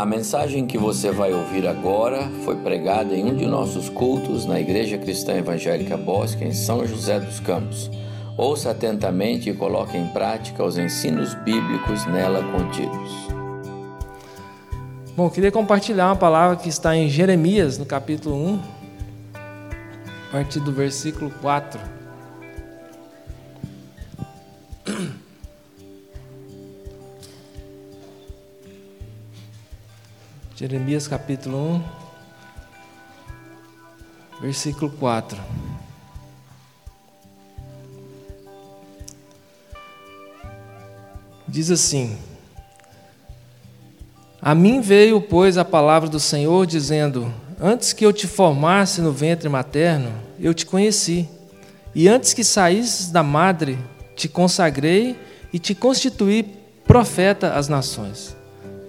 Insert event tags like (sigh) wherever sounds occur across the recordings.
A mensagem que você vai ouvir agora foi pregada em um de nossos cultos na Igreja Cristã Evangélica Bosque, em São José dos Campos. Ouça atentamente e coloque em prática os ensinos bíblicos nela contidos. Bom, queria compartilhar uma palavra que está em Jeremias, no capítulo 1, a partir do versículo 4. Jeremias capítulo 1, versículo 4. Diz assim: A mim veio, pois, a palavra do Senhor, dizendo: Antes que eu te formasse no ventre materno, eu te conheci, e antes que saísses da madre, te consagrei e te constituí profeta às nações.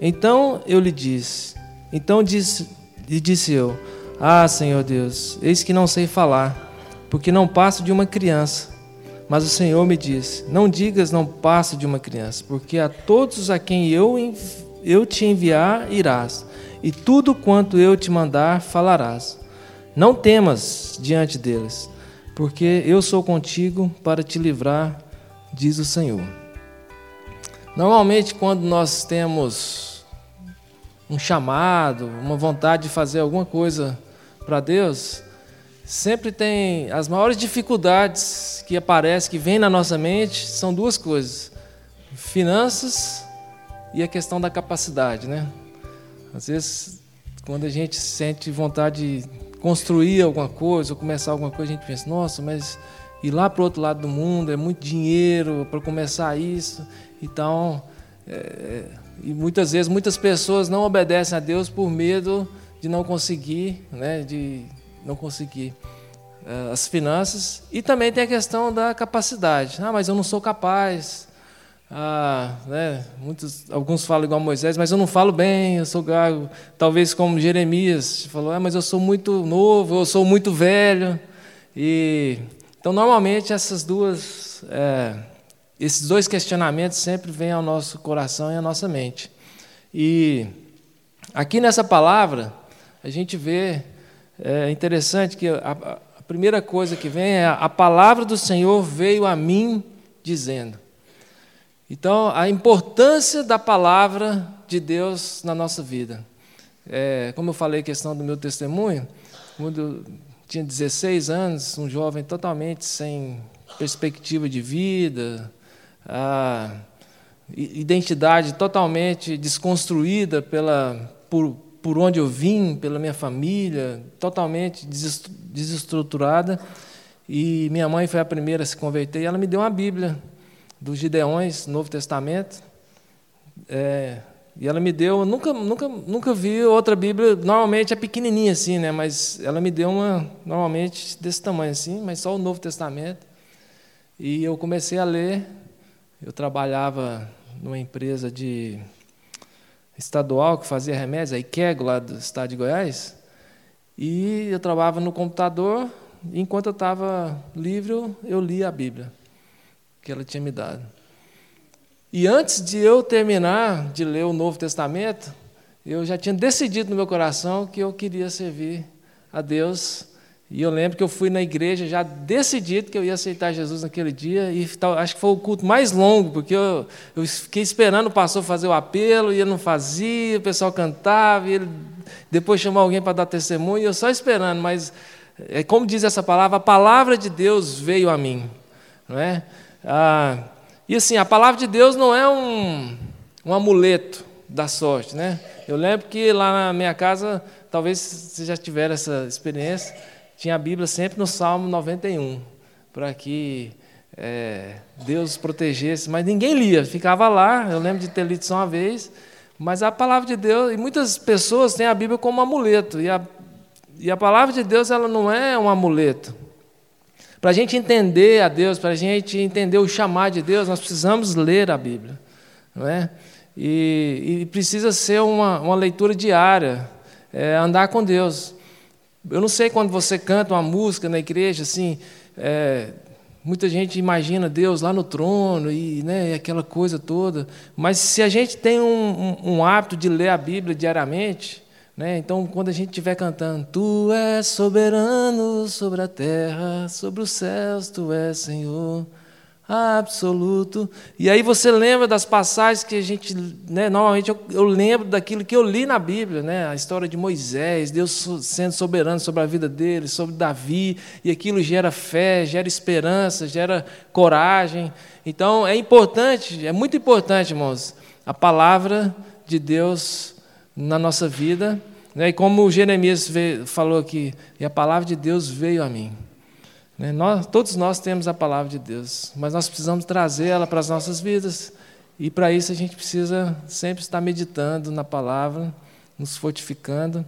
Então eu lhe disse: então disse, disse eu: Ah, Senhor Deus, eis que não sei falar, porque não passo de uma criança. Mas o Senhor me disse: Não digas não passo de uma criança, porque a todos a quem eu, eu te enviar irás, e tudo quanto eu te mandar falarás. Não temas diante deles, porque eu sou contigo para te livrar, diz o Senhor. Normalmente, quando nós temos um chamado, uma vontade de fazer alguma coisa para Deus, sempre tem as maiores dificuldades que aparecem, que vêm na nossa mente, são duas coisas: finanças e a questão da capacidade, né? Às vezes, quando a gente sente vontade de construir alguma coisa ou começar alguma coisa, a gente pensa: nossa, mas ir lá para o outro lado do mundo é muito dinheiro para começar isso. Então, é, e muitas vezes muitas pessoas não obedecem a Deus por medo de não conseguir, né, de não conseguir uh, as finanças. E também tem a questão da capacidade. Ah, mas eu não sou capaz. Ah, né, muitos, alguns falam igual Moisés, mas eu não falo bem, eu sou gago. Talvez como Jeremias falou, ah, mas eu sou muito novo, eu sou muito velho. E então normalmente essas duas é, esses dois questionamentos sempre vêm ao nosso coração e à nossa mente. E aqui nessa palavra, a gente vê, é interessante que a, a primeira coisa que vem é a palavra do Senhor veio a mim dizendo. Então, a importância da palavra de Deus na nossa vida. É, como eu falei, questão do meu testemunho, quando eu tinha 16 anos, um jovem totalmente sem perspectiva de vida, a identidade totalmente desconstruída pela, por, por onde eu vim, pela minha família, totalmente desestruturada. E minha mãe foi a primeira a se converter e ela me deu uma Bíblia dos Gideões, Novo Testamento. É, e ela me deu, nunca, nunca, nunca vi outra Bíblia, normalmente é pequenininha assim, né? Mas ela me deu uma, normalmente desse tamanho assim, mas só o Novo Testamento. E eu comecei a ler eu trabalhava numa empresa de estadual que fazia remédios, a IKEG, lá do estado de Goiás, e eu trabalhava no computador, enquanto eu estava livre, eu lia a Bíblia que ela tinha me dado. E antes de eu terminar de ler o Novo Testamento, eu já tinha decidido no meu coração que eu queria servir a Deus e eu lembro que eu fui na igreja já decidido que eu ia aceitar Jesus naquele dia, e acho que foi o culto mais longo, porque eu, eu fiquei esperando o pastor fazer o apelo, e ele não fazia, o pessoal cantava, e ele depois chamou alguém para dar testemunho, e eu só esperando, mas, é, como diz essa palavra, a palavra de Deus veio a mim. Não é? Ah, e assim, a palavra de Deus não é um, um amuleto da sorte. Né? Eu lembro que lá na minha casa, talvez você já tiver essa experiência, tinha a Bíblia sempre no Salmo 91, para que é, Deus protegesse, mas ninguém lia, ficava lá. Eu lembro de ter lido só uma vez, mas a palavra de Deus, e muitas pessoas têm a Bíblia como amuleto, e a, e a palavra de Deus ela não é um amuleto. Para a gente entender a Deus, para a gente entender o chamar de Deus, nós precisamos ler a Bíblia, não é? E, e precisa ser uma, uma leitura diária, é, andar com Deus. Eu não sei quando você canta uma música na igreja, assim, é, Muita gente imagina Deus lá no trono e né, aquela coisa toda. Mas se a gente tem um, um, um hábito de ler a Bíblia diariamente, né, então quando a gente estiver cantando, Tu és soberano sobre a terra, sobre os céus, Tu és Senhor absoluto. E aí você lembra das passagens que a gente, né, normalmente eu, eu, lembro daquilo que eu li na Bíblia, né, a história de Moisés, Deus sendo soberano sobre a vida dele, sobre Davi, e aquilo gera fé, gera esperança, gera coragem. Então é importante, é muito importante, irmãos, a palavra de Deus na nossa vida. Né, e como Jeremias veio, falou aqui, e a palavra de Deus veio a mim. Né? Nós, todos nós temos a palavra de Deus, mas nós precisamos trazer ela para as nossas vidas. E para isso a gente precisa sempre estar meditando na palavra, nos fortificando,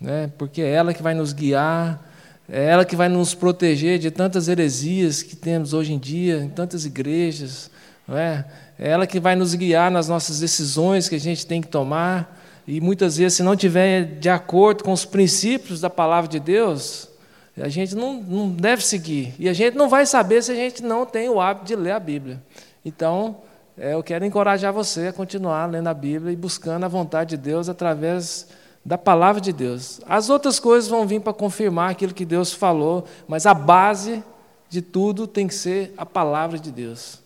né? porque é ela que vai nos guiar, é ela que vai nos proteger de tantas heresias que temos hoje em dia, em tantas igrejas. Não é? é ela que vai nos guiar nas nossas decisões que a gente tem que tomar. E muitas vezes, se não tiver de acordo com os princípios da palavra de Deus, a gente não, não deve seguir. E a gente não vai saber se a gente não tem o hábito de ler a Bíblia. Então, é, eu quero encorajar você a continuar lendo a Bíblia e buscando a vontade de Deus através da palavra de Deus. As outras coisas vão vir para confirmar aquilo que Deus falou, mas a base de tudo tem que ser a palavra de Deus.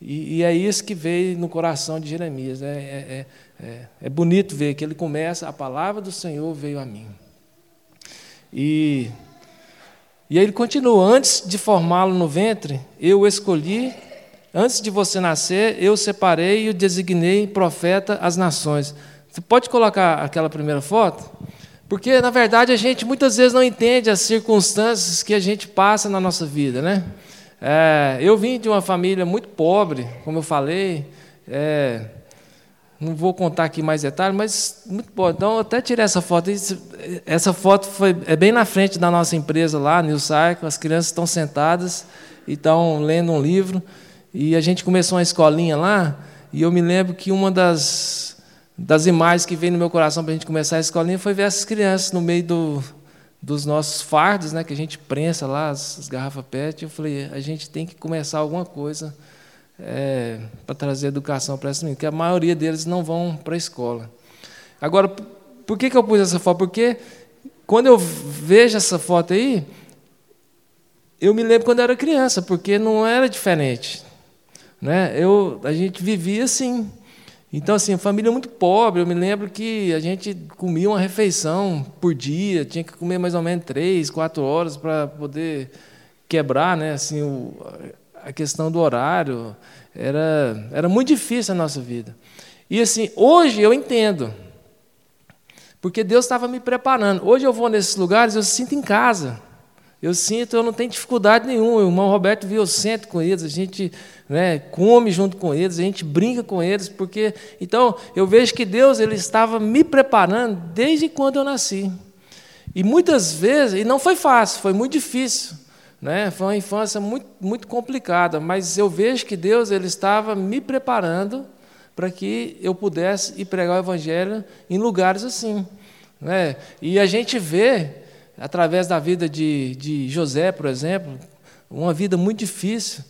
E, e é isso que veio no coração de Jeremias. É, é, é, é bonito ver que ele começa, a palavra do Senhor veio a mim. E e aí ele continua: Antes de formá-lo no ventre, eu o escolhi, antes de você nascer, eu separei e o designei profeta às nações. Você pode colocar aquela primeira foto? Porque, na verdade, a gente muitas vezes não entende as circunstâncias que a gente passa na nossa vida, né? É, eu vim de uma família muito pobre, como eu falei. É, não vou contar aqui mais detalhes, mas muito bom. Então, eu até tirei essa foto. Essa foto foi, é bem na frente da nossa empresa lá, New Cycle. As crianças estão sentadas e estão lendo um livro. E a gente começou uma escolinha lá. E eu me lembro que uma das, das imagens que veio no meu coração para a gente começar a escolinha foi ver essas crianças no meio do, dos nossos fardos, né, que a gente prensa lá, as, as garrafas PET. Eu falei, a gente tem que começar alguma coisa é, para trazer educação para esses meninos, porque a maioria deles não vão para a escola. Agora, por que, que eu pus essa foto? Porque quando eu vejo essa foto aí, eu me lembro quando eu era criança, porque não era diferente. Né? Eu, a gente vivia assim. Então, assim, família muito pobre. Eu me lembro que a gente comia uma refeição por dia, tinha que comer mais ou menos três, quatro horas para poder quebrar né, assim, o, a questão do horário, era, era muito difícil a nossa vida. E assim, hoje eu entendo, porque Deus estava me preparando. Hoje eu vou nesses lugares, eu sinto em casa. Eu sinto, eu não tenho dificuldade nenhuma. O irmão Roberto viu, eu sento com eles, a gente né, come junto com eles, a gente brinca com eles, porque então eu vejo que Deus ele estava me preparando desde quando eu nasci. E muitas vezes, e não foi fácil, foi muito difícil. Né? Foi uma infância muito, muito complicada, mas eu vejo que Deus ele estava me preparando para que eu pudesse ir pregar o Evangelho em lugares assim. Né? E a gente vê, através da vida de, de José, por exemplo, uma vida muito difícil,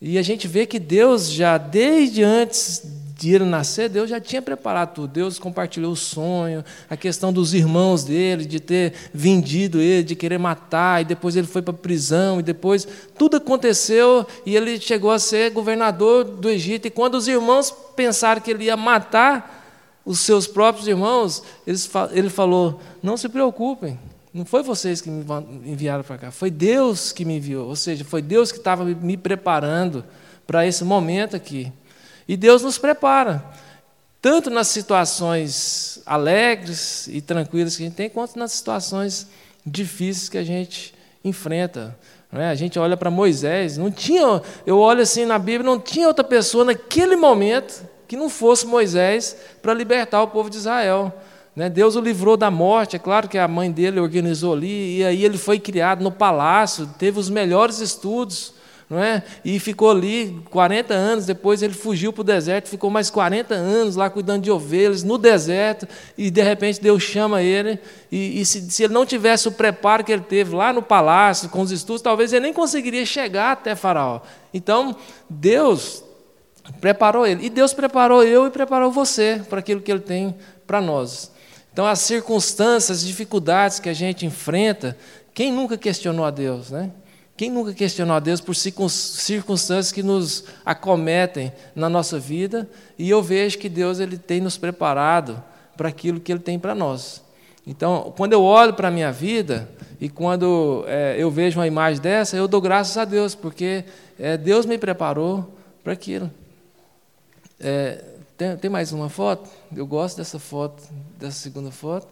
e a gente vê que Deus já, desde antes ele nascer, Deus já tinha preparado tudo. Deus compartilhou o sonho, a questão dos irmãos dele, de ter vendido ele, de querer matar, e depois ele foi para a prisão, e depois tudo aconteceu, e ele chegou a ser governador do Egito. E quando os irmãos pensaram que ele ia matar os seus próprios irmãos, ele falou: Não se preocupem, não foi vocês que me enviaram para cá, foi Deus que me enviou. Ou seja, foi Deus que estava me preparando para esse momento aqui. E Deus nos prepara, tanto nas situações alegres e tranquilas que a gente tem, quanto nas situações difíceis que a gente enfrenta. É? A gente olha para Moisés, não tinha, eu olho assim na Bíblia, não tinha outra pessoa naquele momento que não fosse Moisés para libertar o povo de Israel. Né? Deus o livrou da morte, é claro que a mãe dele organizou ali, e aí ele foi criado no palácio, teve os melhores estudos, não é? E ficou ali 40 anos, depois ele fugiu para o deserto, ficou mais 40 anos lá cuidando de ovelhas no deserto, e de repente Deus chama ele, e, e se, se, ele não tivesse o preparo que ele teve lá no palácio, com os estudos, talvez ele nem conseguiria chegar até Faraó. Então, Deus preparou ele, e Deus preparou eu e preparou você para aquilo que ele tem para nós. Então, as circunstâncias, as dificuldades que a gente enfrenta, quem nunca questionou a Deus, né? Quem nunca questionou a Deus por circunstâncias que nos acometem na nossa vida? E eu vejo que Deus ele tem nos preparado para aquilo que Ele tem para nós. Então, quando eu olho para a minha vida e quando é, eu vejo uma imagem dessa, eu dou graças a Deus, porque é, Deus me preparou para aquilo. É, tem, tem, mais uma foto? Eu gosto dessa foto, dessa segunda foto.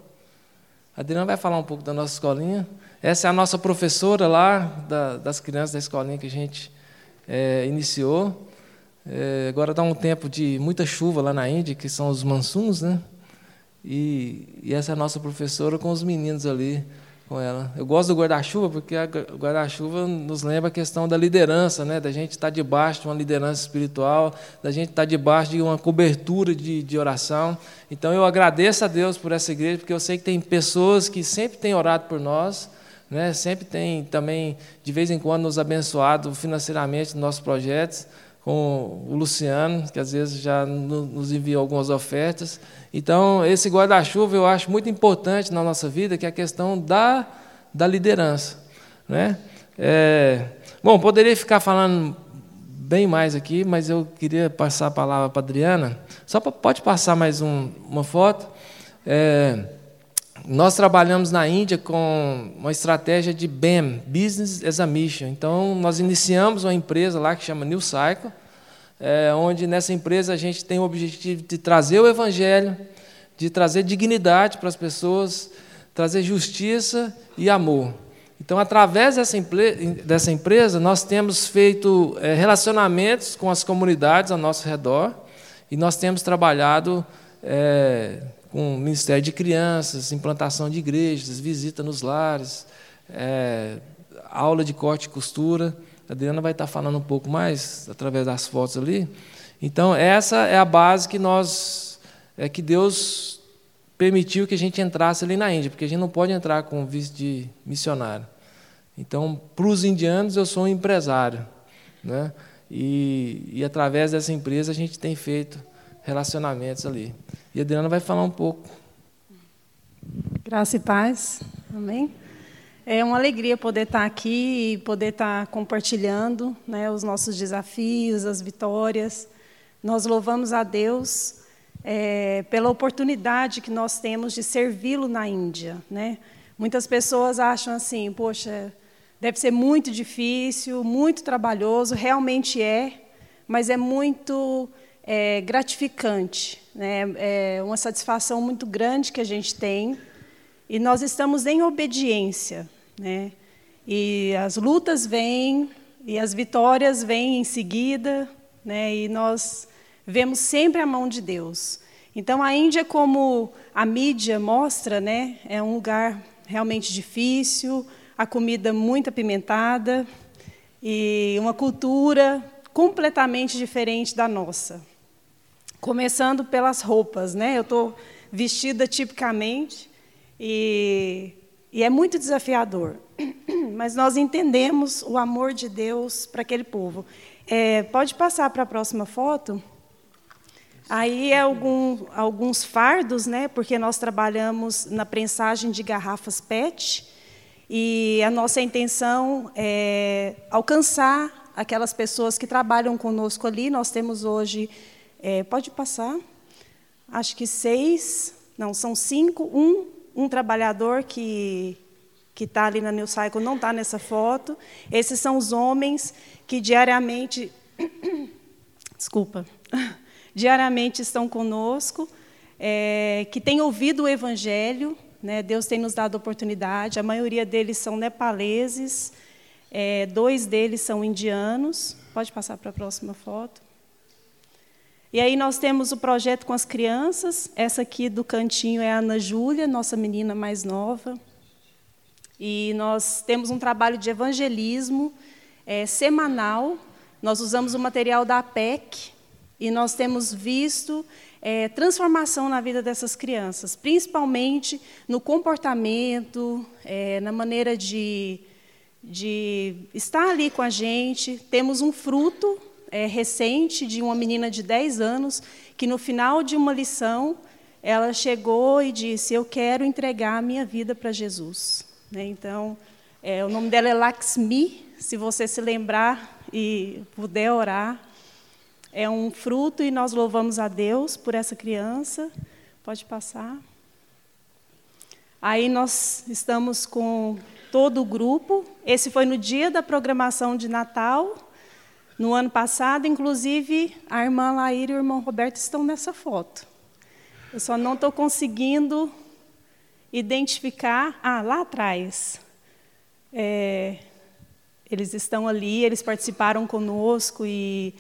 A Adriana vai falar um pouco da nossa escolinha. Essa é a nossa professora lá, da, das crianças da escolinha que a gente é, iniciou. É, agora dá um tempo de muita chuva lá na Índia, que são os mansuns, né? E, e essa é a nossa professora com os meninos ali com ela. Eu gosto do guarda-chuva porque o guarda-chuva nos lembra a questão da liderança, né? da gente estar debaixo de uma liderança espiritual, da gente estar debaixo de uma cobertura de, de oração. Então eu agradeço a Deus por essa igreja, porque eu sei que tem pessoas que sempre têm orado por nós, né? sempre tem também, de vez em quando, nos abençoado financeiramente nos nossos projetos, com o Luciano, que às vezes já nos enviou algumas ofertas. Então, esse guarda-chuva eu acho muito importante na nossa vida, que é a questão da, da liderança. Né? É, bom, poderia ficar falando bem mais aqui, mas eu queria passar a palavra para a Adriana. Só pra, pode passar mais um, uma foto. É, nós trabalhamos na Índia com uma estratégia de BEM, Business as a Mission. Então, nós iniciamos uma empresa lá que chama New Cycle, é, onde nessa empresa a gente tem o objetivo de trazer o Evangelho, de trazer dignidade para as pessoas, trazer justiça e amor. Então, através dessa, dessa empresa, nós temos feito é, relacionamentos com as comunidades ao nosso redor e nós temos trabalhado. É, com o Ministério de Crianças, implantação de igrejas, visita nos lares, é, aula de corte e costura. A Adriana vai estar falando um pouco mais através das fotos ali. Então, essa é a base que nós, é que Deus permitiu que a gente entrasse ali na Índia, porque a gente não pode entrar com visto de missionário. Então, para os indianos, eu sou um empresário. Né? E, e através dessa empresa a gente tem feito relacionamentos ali. E a Adriana vai falar um pouco. Graça e paz. Amém. É uma alegria poder estar aqui e poder estar compartilhando né, os nossos desafios, as vitórias. Nós louvamos a Deus é, pela oportunidade que nós temos de servi-lo na Índia. Né? Muitas pessoas acham assim, poxa, deve ser muito difícil, muito trabalhoso, realmente é, mas é muito é, gratificante, né? é uma satisfação muito grande que a gente tem, e nós estamos em obediência. Né? E as lutas vêm, e as vitórias vêm em seguida, né? e nós vemos sempre a mão de Deus. Então, a Índia, como a mídia mostra, né, é um lugar realmente difícil, a comida muito apimentada e uma cultura completamente diferente da nossa. Começando pelas roupas, né? Eu estou vestida tipicamente e, e é muito desafiador. (clears throat) Mas nós entendemos o amor de Deus para aquele povo. É, pode passar para a próxima foto. Aí é algum, alguns fardos, né? Porque nós trabalhamos na prensagem de garrafas PET e a nossa intenção é alcançar aquelas pessoas que trabalham conosco ali. Nós temos hoje é, pode passar. Acho que seis, não, são cinco. Um, um trabalhador que que está ali na New Cycle não está nessa foto. Esses são os homens que diariamente, (coughs) desculpa, (coughs) diariamente estão conosco, é, que têm ouvido o Evangelho. Né? Deus tem nos dado oportunidade. A maioria deles são nepaleses, é, dois deles são indianos. Pode passar para a próxima foto. E aí nós temos o projeto com as crianças. Essa aqui do cantinho é a Ana Júlia, nossa menina mais nova. E nós temos um trabalho de evangelismo é, semanal. Nós usamos o material da APEC e nós temos visto é, transformação na vida dessas crianças, principalmente no comportamento, é, na maneira de, de estar ali com a gente. Temos um fruto é, recente de uma menina de 10 anos que, no final de uma lição, ela chegou e disse: Eu quero entregar a minha vida para Jesus. Né? Então, é, o nome dela é Laxmi, se você se lembrar e puder orar. É um fruto e nós louvamos a Deus por essa criança. Pode passar. Aí nós estamos com todo o grupo. Esse foi no dia da programação de Natal. No ano passado, inclusive, a irmã Laíra e o irmão Roberto estão nessa foto. Eu só não estou conseguindo identificar. Ah, lá atrás. É, eles estão ali, eles participaram conosco e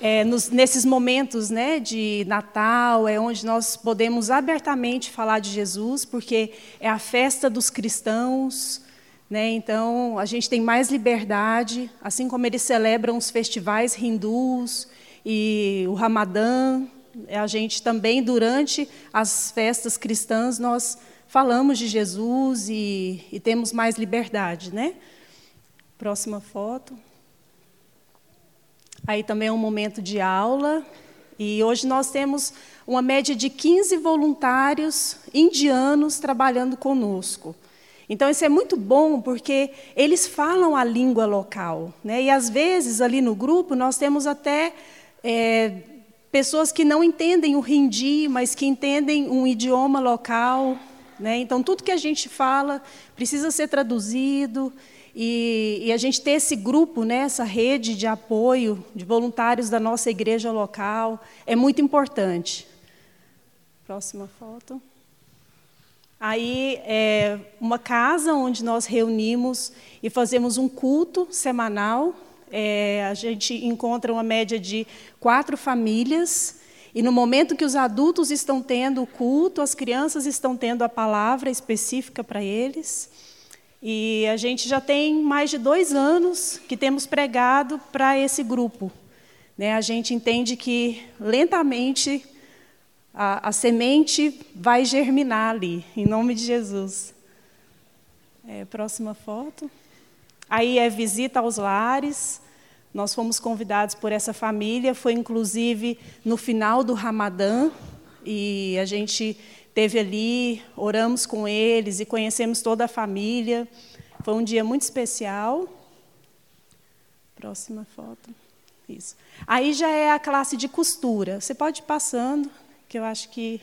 é, nos, nesses momentos né, de Natal é onde nós podemos abertamente falar de Jesus, porque é a festa dos cristãos. Né, então, a gente tem mais liberdade, assim como eles celebram os festivais hindus e o Ramadã, a gente também, durante as festas cristãs, nós falamos de Jesus e, e temos mais liberdade, né? Próxima foto. Aí também é um momento de aula. E hoje nós temos uma média de 15 voluntários indianos trabalhando conosco. Então, isso é muito bom, porque eles falam a língua local. Né? E, às vezes, ali no grupo, nós temos até é, pessoas que não entendem o hindi, mas que entendem um idioma local. Né? Então, tudo que a gente fala precisa ser traduzido. E, e, a gente ter esse grupo, né, essa rede de apoio de voluntários da nossa igreja local, é muito importante. Próxima foto. Aí é uma casa onde nós reunimos e fazemos um culto semanal é, a gente encontra uma média de quatro famílias, e no momento que os adultos estão tendo o culto, as crianças estão tendo a palavra específica para eles. E a gente já tem mais de dois anos que temos pregado para esse grupo. Né? A gente entende que lentamente a, a, semente vai germinar ali, em nome de Jesus. É, próxima foto. Aí é visita aos lares. Nós fomos convidados por essa família, foi inclusive no final do Ramadã, e a gente teve ali, oramos com eles e conhecemos toda a família. Foi um dia muito especial. Próxima foto. Isso. Aí já é a classe de costura. Você pode ir passando, que eu acho que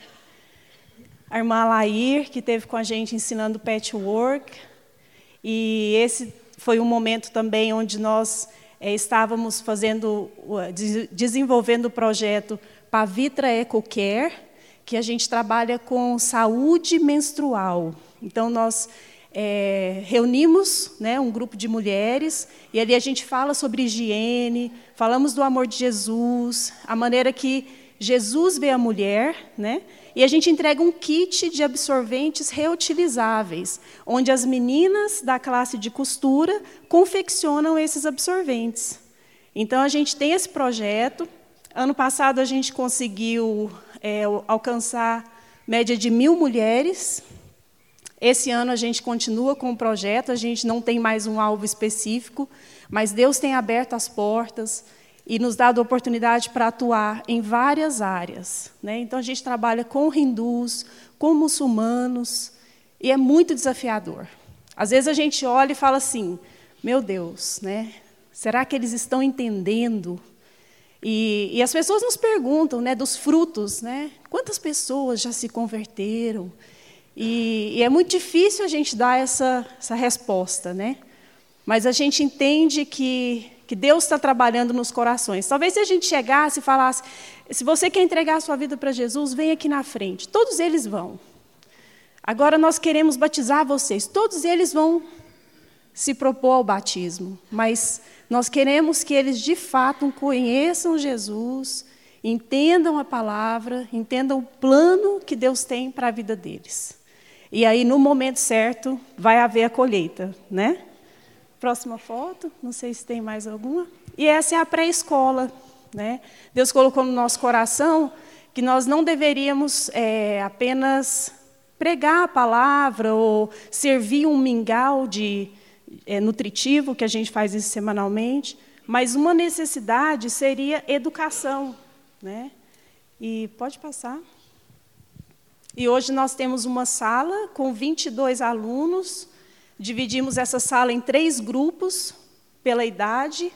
a irmã Lair, que teve com a gente ensinando patchwork, e esse foi um momento também onde nós é, estávamos fazendo, desenvolvendo o projeto Pavitra EcoCare, que a gente trabalha com saúde menstrual. Então, nós é, reunimos né, um grupo de mulheres e ali a gente fala sobre higiene, falamos do amor de Jesus, a maneira que Jesus vê a mulher, né? E a gente entrega um kit de absorventes reutilizáveis, onde as meninas da classe de costura confeccionam esses absorventes. Então, a gente tem esse projeto. Ano passado, a gente conseguiu é, alcançar média de mil mulheres. Esse ano, a gente continua com o projeto, a gente não tem mais um alvo específico, mas Deus tem aberto as portas e nos dado oportunidade para atuar em várias áreas. Né? Então, a gente trabalha com hindus, com muçulmanos, e é muito desafiador. Às vezes a gente olha e fala assim: meu Deus, né? será que eles estão entendendo? E, e as pessoas nos perguntam né, dos frutos: né? quantas pessoas já se converteram? E, e é muito difícil a gente dar essa, essa resposta, né? mas a gente entende que que Deus está trabalhando nos corações. Talvez se a gente chegasse e falasse: se você quer entregar a sua vida para Jesus, vem aqui na frente. Todos eles vão. Agora nós queremos batizar vocês. Todos eles vão se propor ao batismo, mas nós queremos que eles de fato conheçam Jesus, entendam a palavra, entendam o plano que Deus tem para a vida deles. E aí, no momento certo, vai haver a colheita, né? Próxima foto, não sei se tem mais alguma. E essa é a pré-escola. Né? Deus colocou no nosso coração que nós não deveríamos é, apenas pregar a palavra ou servir um mingau de é, nutritivo, que a gente faz isso semanalmente, mas uma necessidade seria educação. Né? E pode passar. E hoje nós temos uma sala com 22 alunos, dividimos essa sala em três grupos, pela idade.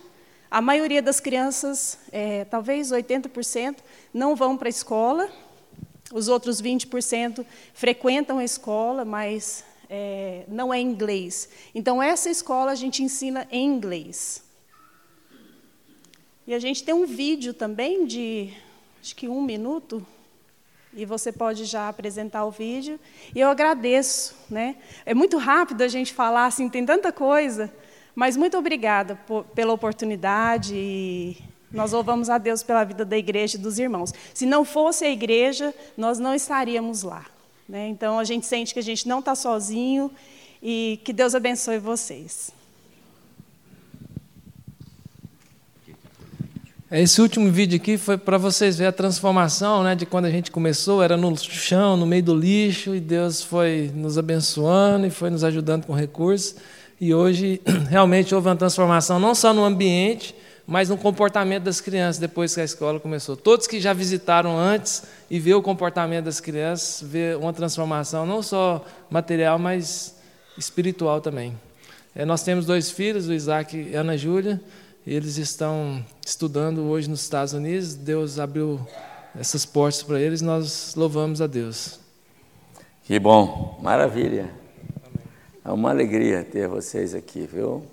A maioria das crianças, é, talvez 80%, não vão para a escola, os outros 20% frequentam a escola, mas é, não é inglês. Então, essa escola a gente ensina em inglês. E a gente tem um vídeo também de, acho que um minuto, e você pode já apresentar o vídeo. E eu agradeço. Né? É muito rápido a gente falar, assim, tem tanta coisa, mas muito obrigada por, pela oportunidade e nós louvamos a Deus pela vida da igreja e dos irmãos. Se não fosse a igreja, nós não estaríamos lá. Né? Então a gente sente que a gente não está sozinho e que Deus abençoe vocês. Esse último vídeo aqui foi para vocês verem a transformação né, de quando a gente começou, era no chão, no meio do lixo, e Deus foi nos abençoando e foi nos ajudando com recursos. E hoje (clears throat) realmente houve uma transformação, não só no ambiente, mas no comportamento das crianças depois que a escola começou. Todos que já visitaram antes e vê o comportamento das crianças, vê uma transformação não só material, mas espiritual também. É, nós temos dois filhos, o Isaac e a Ana Júlia. Eles estão estudando hoje nos Estados Unidos. Deus abriu essas portas para eles. Nós louvamos a Deus. Que bom, maravilha. É uma alegria ter vocês aqui, viu?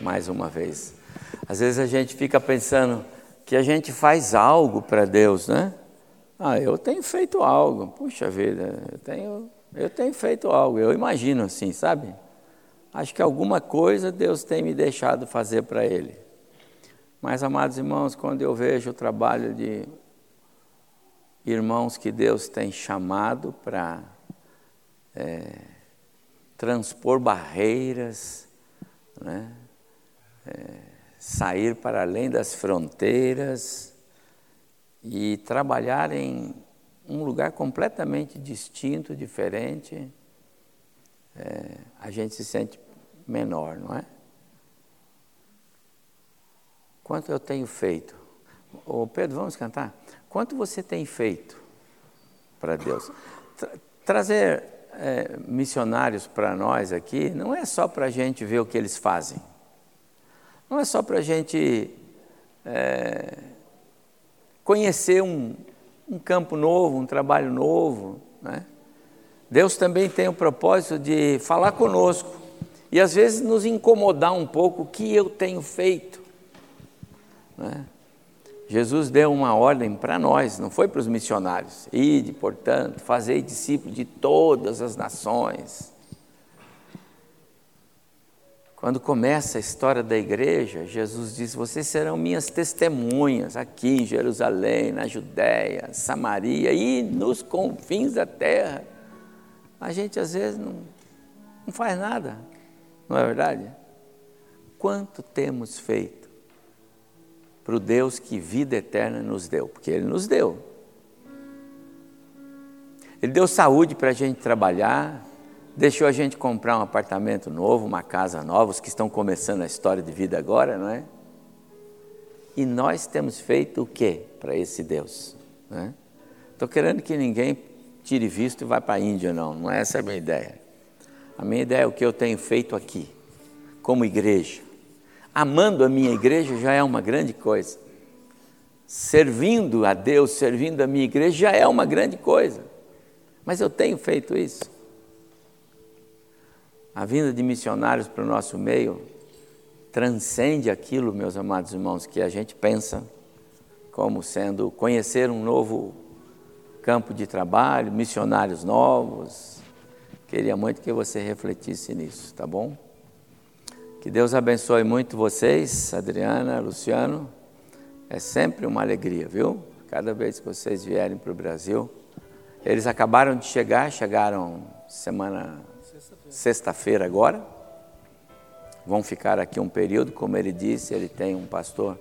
Mais uma vez. Às vezes a gente fica pensando que a gente faz algo para Deus, né? Ah, eu tenho feito algo. Puxa vida, eu tenho, eu tenho feito algo. Eu imagino assim, sabe? Acho que alguma coisa Deus tem me deixado fazer para Ele. Mas, amados irmãos, quando eu vejo o trabalho de irmãos que Deus tem chamado para é, transpor barreiras, né? é, sair para além das fronteiras e trabalhar em um lugar completamente distinto, diferente, é, a gente se sente menor, não é? Quanto eu tenho feito? Ô Pedro, vamos cantar? Quanto você tem feito para Deus? Tra trazer é, missionários para nós aqui não é só para a gente ver o que eles fazem. Não é só para a gente é, conhecer um, um campo novo, um trabalho novo. Né? Deus também tem o propósito de falar conosco e às vezes nos incomodar um pouco o que eu tenho feito. Né? Jesus deu uma ordem para nós, não foi para os missionários. Ide, portanto, fazei discípulos de todas as nações. Quando começa a história da igreja, Jesus diz: Vocês serão minhas testemunhas aqui em Jerusalém, na Judéia, Samaria e nos confins da terra. A gente às vezes não, não faz nada, não é verdade? Quanto temos feito? Para o Deus que vida eterna nos deu, porque Ele nos deu. Ele deu saúde para a gente trabalhar, deixou a gente comprar um apartamento novo, uma casa nova, os que estão começando a história de vida agora, não é? E nós temos feito o que para esse Deus? Estou é? querendo que ninguém tire visto e vá para a Índia, não, não é essa a minha ideia. A minha ideia é o que eu tenho feito aqui, como igreja amando a minha igreja já é uma grande coisa. Servindo a Deus, servindo a minha igreja já é uma grande coisa. Mas eu tenho feito isso. A vinda de missionários para o nosso meio transcende aquilo, meus amados irmãos, que a gente pensa como sendo conhecer um novo campo de trabalho, missionários novos. Queria muito que você refletisse nisso, tá bom? Que Deus abençoe muito vocês, Adriana, Luciano. É sempre uma alegria, viu? Cada vez que vocês vierem para o Brasil. Eles acabaram de chegar, chegaram semana sexta-feira agora. vão ficar aqui um período, como ele disse, ele tem um pastor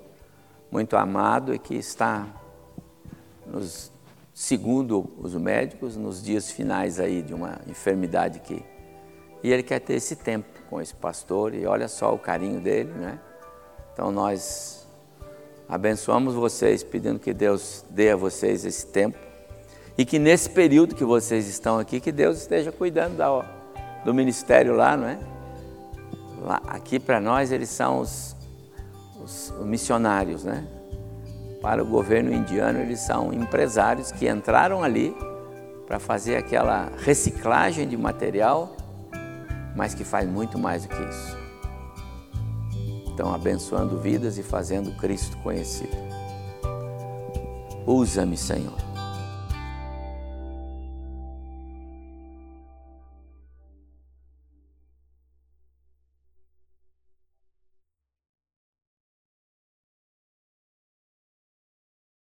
muito amado e que está nos, segundo os médicos, nos dias finais aí de uma enfermidade que e ele quer ter esse tempo com esse pastor e olha só o carinho dele, né? Então nós abençoamos vocês, pedindo que Deus dê a vocês esse tempo e que nesse período que vocês estão aqui, que Deus esteja cuidando da, do ministério lá, não é? Lá, aqui para nós eles são os, os missionários, né? Para o governo indiano eles são empresários que entraram ali para fazer aquela reciclagem de material, mas que faz muito mais do que isso. Então, abençoando vidas e fazendo Cristo conhecido. Usa-me, Senhor